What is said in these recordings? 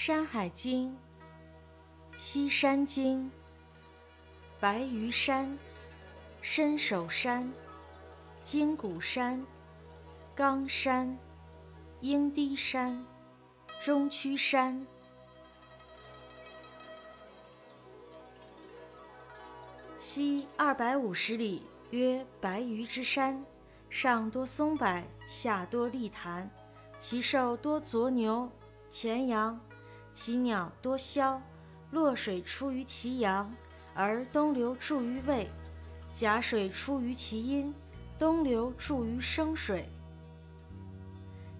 山海经》西山经，白鱼山、伸手山、金谷山、冈山、鹰堤山、中区山。西二百五十里，曰白鱼之山，上多松柏，下多砾潭，其兽多左牛、前羊。其鸟多枭，洛水出于其阳，而东流注于渭；甲水出于其阴，东流注于生水。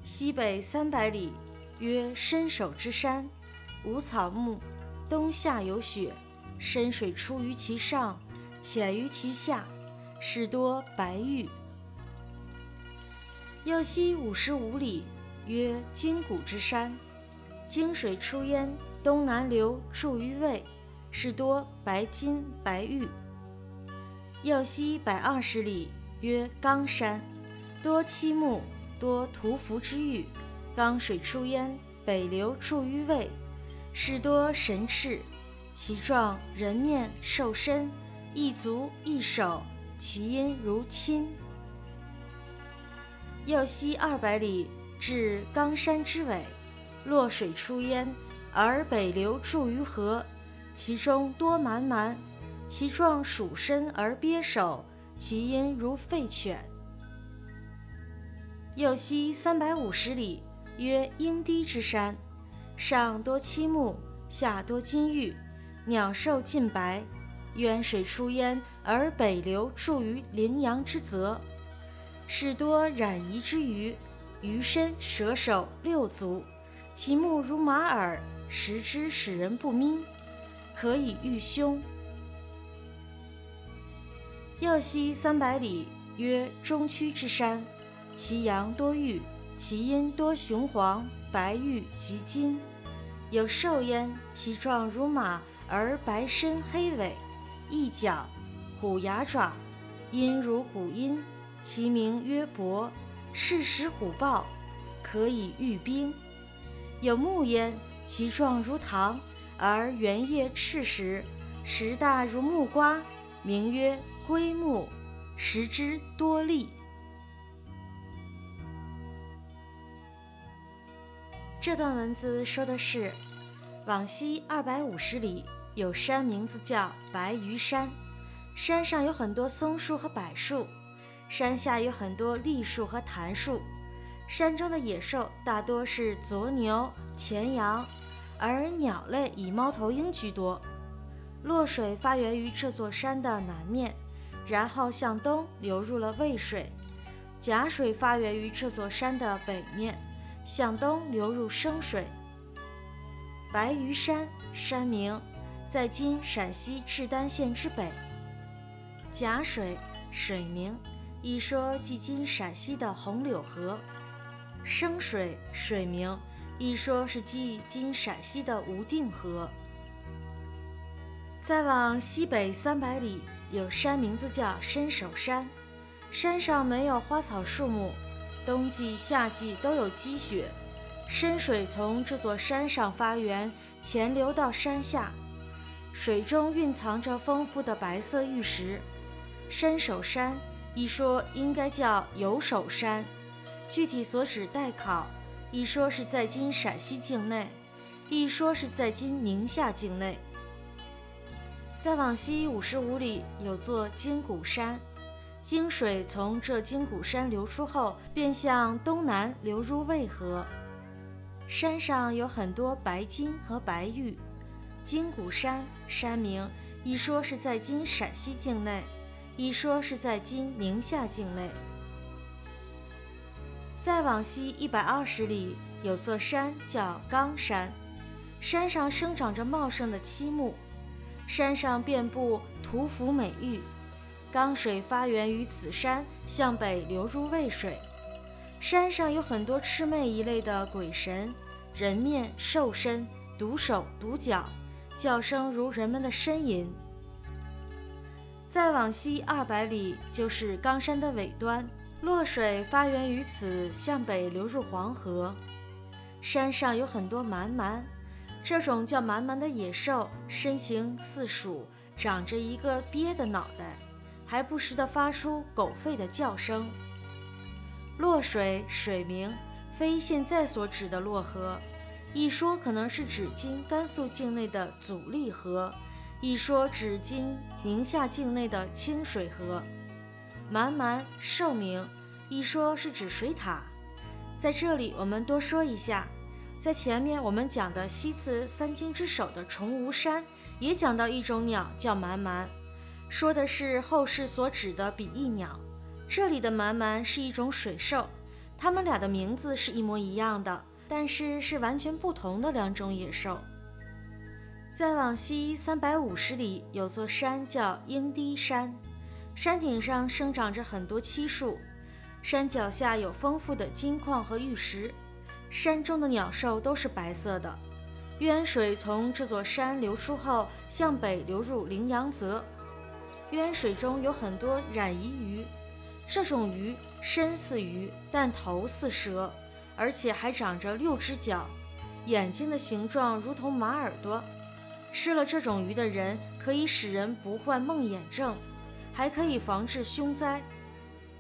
西北三百里，曰伸手之山，无草木，冬夏有雪，深水出于其上，浅于其下，是多白玉。右西五十五里，曰金谷之山。泾水出焉，东南流注于渭，是多白金白玉。右西百二十里，曰冈山，多漆木，多涂浮之玉。冈水出焉，北流注于渭，是多神翅，其状人面兽身，一足一手，其音如亲。右西二百里，至冈山之尾。洛水出焉，而北流注于河，其中多蛮蛮，其状属身而鳖首，其音如吠犬。右西三百五十里，曰鹰堤之山，上多漆木，下多金玉，鸟兽尽白。渊水出焉，而北流注于羚羊之泽，是多染夷之鱼，鱼身蛇首六足。其目如马耳，食之使人不眯，可以御凶。右西三百里，曰中区之山，其阳多玉，其阴多雄黄、白玉及金。有兽焉，其状如马，而白身黑尾，翼角，虎牙爪，音如古音，其名曰伯，是食虎豹，可以御兵。有木焉，其状如糖，而圆叶赤实，实大如木瓜，名曰龟木，食之多利。这段文字说的是，往西二百五十里有山，名字叫白鱼山，山上有很多松树和柏树，山下有很多栗树和檀树。山中的野兽大多是左牛、前羊，而鸟类以猫头鹰居多。洛水发源于这座山的南面，然后向东流入了渭水；甲水发源于这座山的北面，向东流入生水。白鱼山山名，在今陕西赤丹县之北。甲水水名，一说即今陕西的红柳河。生水水名，一说是即今陕西的无定河。再往西北三百里，有山名字叫伸手山，山上没有花草树木，冬季夏季都有积雪。深水从这座山上发源，潜流到山下，水中蕴藏着丰富的白色玉石。伸手山一说应该叫有手山。具体所指待考，一说是在今陕西境内，一说是在今宁夏境内。再往西五十五里有座金谷山，泾水从这金谷山流出后，便向东南流入渭河。山上有很多白金和白玉。金谷山山名，一说是在今陕西境内，一说是在今宁夏境内。再往西一百二十里，有座山叫冈山，山上生长着茂盛的漆木，山上遍布涂浮美玉。冈水发源于此山，向北流入渭水。山上有很多魑魅一类的鬼神，人面兽身，独手独脚，叫声如人们的呻吟。再往西二百里，就是冈山的尾端。洛水发源于此，向北流入黄河。山上有很多蛮蛮，这种叫蛮蛮的野兽，身形似鼠，长着一个鳖的脑袋，还不时地发出狗吠的叫声。洛水水名，非现在所指的洛河，一说可能是指今甘肃境内的祖力河，一说指今宁夏境内的清水河。蛮蛮兽名，一说是指水獭。在这里，我们多说一下，在前面我们讲的西次三经之首的崇吾山，也讲到一种鸟叫蛮蛮，说的是后世所指的比翼鸟。这里的蛮蛮是一种水兽，它们俩的名字是一模一样的，但是是完全不同的两种野兽。再往西三百五十里，有座山叫鹰堤山，山顶上生长着很多漆树。山脚下有丰富的金矿和玉石，山中的鸟兽都是白色的。渊水从这座山流出后，向北流入羚羊泽。渊水中有很多染夷鱼，这种鱼身似鱼，但头似蛇，而且还长着六只脚，眼睛的形状如同马耳朵。吃了这种鱼的人，可以使人不患梦魇症，还可以防治凶灾。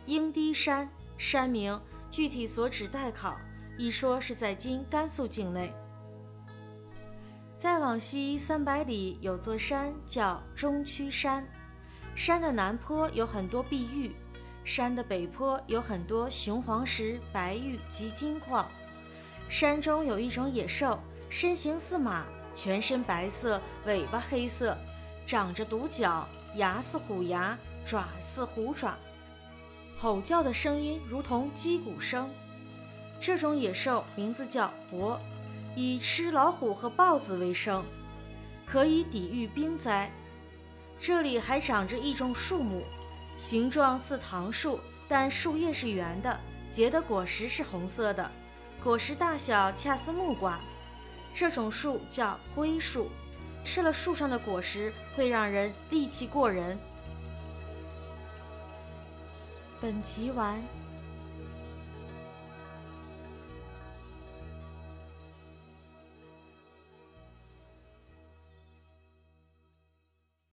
鹰堤山山名具体所指待考，一说是在今甘肃境内。再往西三百里有座山叫中区山，山的南坡有很多碧玉，山的北坡有很多雄黄石、白玉及金矿。山中有一种野兽，身形似马，全身白色，尾巴黑色，长着独角，牙似虎牙，爪似虎爪。吼叫的声音如同击鼓声，这种野兽名字叫伯，以吃老虎和豹子为生，可以抵御冰灾。这里还长着一种树木，形状似桃树，但树叶是圆的，结的果实是红色的，果实大小恰似木瓜。这种树叫龟树，吃了树上的果实会让人力气过人。本集完。